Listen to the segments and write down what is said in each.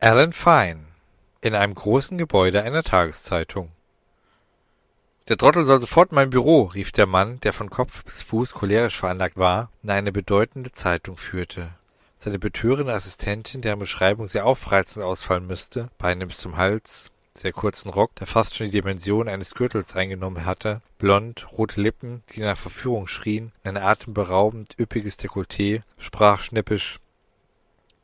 Alan Fine in einem großen Gebäude einer Tageszeitung. Der Trottel soll sofort in mein Büro, rief der Mann, der von Kopf bis Fuß cholerisch veranlagt war und eine bedeutende Zeitung führte. Seine betörende Assistentin, deren Beschreibung sehr aufreizend ausfallen müsste, Beine bis zum Hals, sehr kurzen Rock, der fast schon die Dimension eines Gürtels eingenommen hatte, blond, rote Lippen, die nach Verführung schrien, ein atemberaubend üppiges Dekolleté, sprach schnippisch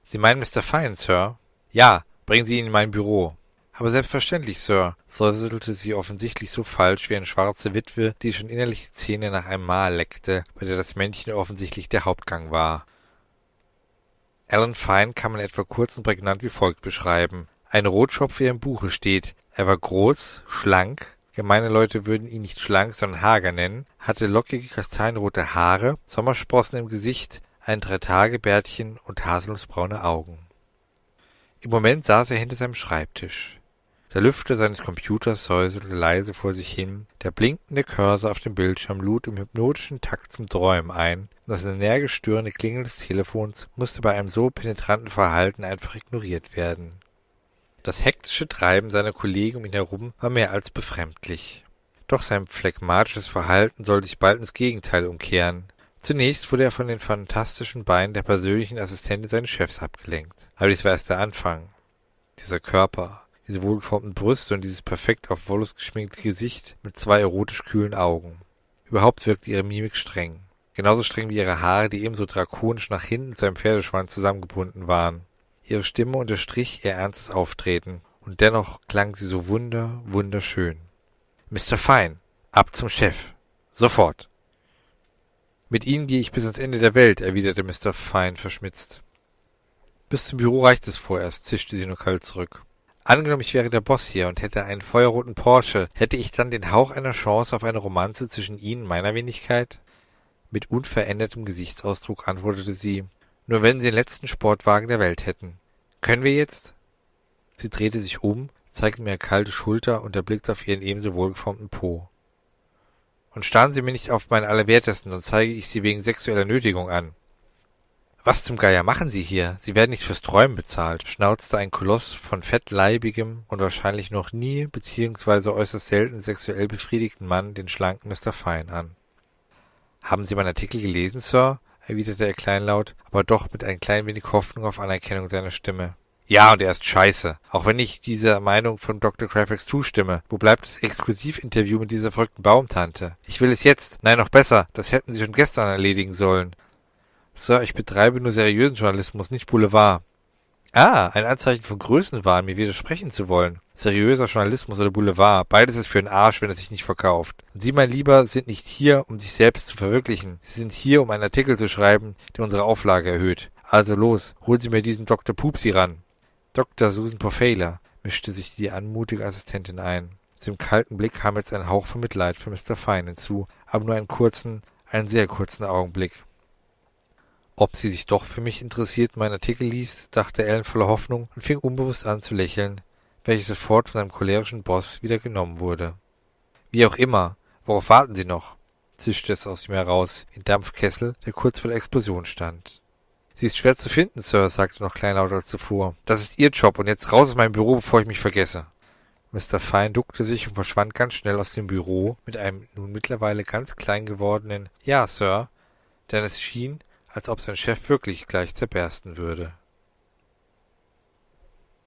Sie meinen Mr. Fine, Sir? Ja, bringen Sie ihn in mein Büro. Aber selbstverständlich, Sir, säuselte sie offensichtlich so falsch wie eine schwarze Witwe, die schon innerlich die Zähne nach einem Mahl leckte, bei der das Männchen offensichtlich der Hauptgang war. Alan Fine kann man etwa kurz und prägnant wie folgt beschreiben. Ein Rotschopf wie im Buche steht. Er war groß, schlank, gemeine Leute würden ihn nicht schlank, sondern hager nennen, hatte lockige kastanienrote Haare, Sommersprossen im Gesicht, ein Dreitagebärtchen und haselnussbraune Augen. Im Moment saß er hinter seinem Schreibtisch. Der Lüfter seines Computers säuselte leise vor sich hin, der blinkende Cursor auf dem Bildschirm lud im hypnotischen Takt zum Träumen ein, und das energisch störende Klingeln des Telefons musste bei einem so penetranten Verhalten einfach ignoriert werden. Das hektische Treiben seiner Kollegen um ihn herum war mehr als befremdlich. Doch sein phlegmatisches Verhalten sollte sich bald ins Gegenteil umkehren. Zunächst wurde er von den phantastischen Beinen der persönlichen Assistentin seines Chefs abgelenkt. Aber dies war erst der Anfang. Dieser Körper, diese wohlgeformten Brüste und dieses perfekt auf Wollust geschminkte Gesicht mit zwei erotisch kühlen Augen. Überhaupt wirkte ihre Mimik streng. Genauso streng wie ihre Haare, die ebenso drakonisch nach hinten zu einem Pferdeschwanz zusammengebunden waren. Ihre Stimme unterstrich ihr ernstes Auftreten, und dennoch klang sie so wunder, wunderschön. Mr. Fine, ab zum Chef. Sofort. Mit Ihnen gehe ich bis ans Ende der Welt, erwiderte Mr. Fine verschmitzt. Bis zum Büro reicht es vorerst, zischte sie nur kalt zurück. Angenommen, ich wäre der Boss hier und hätte einen feuerroten Porsche, hätte ich dann den Hauch einer Chance auf eine Romanze zwischen Ihnen und meiner Wenigkeit? Mit unverändertem Gesichtsausdruck antwortete sie, nur wenn Sie den letzten Sportwagen der Welt hätten. Können wir jetzt? Sie drehte sich um, zeigte mir eine kalte Schulter und erblickte auf ihren ebenso wohlgeformten Po. Und starren Sie mir nicht auf meinen Allerwertesten, sonst zeige ich Sie wegen sexueller Nötigung an. Was zum Geier machen Sie hier? Sie werden nicht fürs Träumen bezahlt, schnauzte ein Koloss von fettleibigem und wahrscheinlich noch nie beziehungsweise äußerst selten sexuell befriedigten Mann den schlanken Mr. Fine an. Haben Sie meinen Artikel gelesen, Sir? erwiderte er kleinlaut, aber doch mit ein klein wenig Hoffnung auf Anerkennung seiner Stimme. Ja, und er ist scheiße. Auch wenn ich dieser Meinung von Dr. Craffax zustimme. Wo bleibt das Exklusivinterview mit dieser verrückten Baumtante? Ich will es jetzt. Nein, noch besser. Das hätten Sie schon gestern erledigen sollen. Sir, ich betreibe nur seriösen Journalismus, nicht Boulevard. Ah, ein Anzeichen von Größenwahn, mir widersprechen zu wollen. Seriöser Journalismus oder Boulevard, beides ist für den Arsch, wenn es sich nicht verkauft. Und Sie, mein Lieber, sind nicht hier, um sich selbst zu verwirklichen. Sie sind hier, um einen Artikel zu schreiben, der unsere Auflage erhöht. Also los, holen Sie mir diesen Dr. Pupsi ran. Dr. Susan Pofela, mischte sich die anmutige Assistentin ein. Dem kalten Blick kam jetzt ein Hauch von Mitleid für Mr. Fine hinzu, aber nur einen kurzen, einen sehr kurzen Augenblick. Ob sie sich doch für mich interessiert meinen Artikel liest, dachte Ellen voller Hoffnung und fing unbewusst an zu lächeln, welches sofort von seinem cholerischen Boss wieder genommen wurde. Wie auch immer, worauf warten Sie noch? zischte es aus ihm heraus, in Dampfkessel, der kurz vor der Explosion stand. Sie ist schwer zu finden, Sir, sagte noch kleinlauter als zuvor. Das ist Ihr Job und jetzt raus aus meinem Büro, bevor ich mich vergesse. Mr. Fine duckte sich und verschwand ganz schnell aus dem Büro mit einem nun mittlerweile ganz klein gewordenen Ja, Sir, denn es schien, als ob sein Chef wirklich gleich zerbersten würde.